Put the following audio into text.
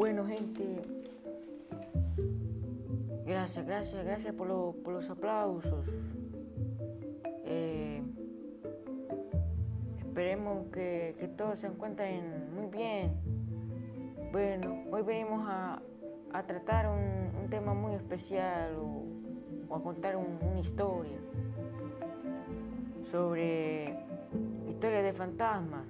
Bueno, gente, gracias, gracias, gracias por, los aplausos. Eh, esperemos que, todos se encuentren muy bien. Bueno, hoy venimos a, tratar un, tema muy especial o, a contar una historia sobre historia de fantasmas.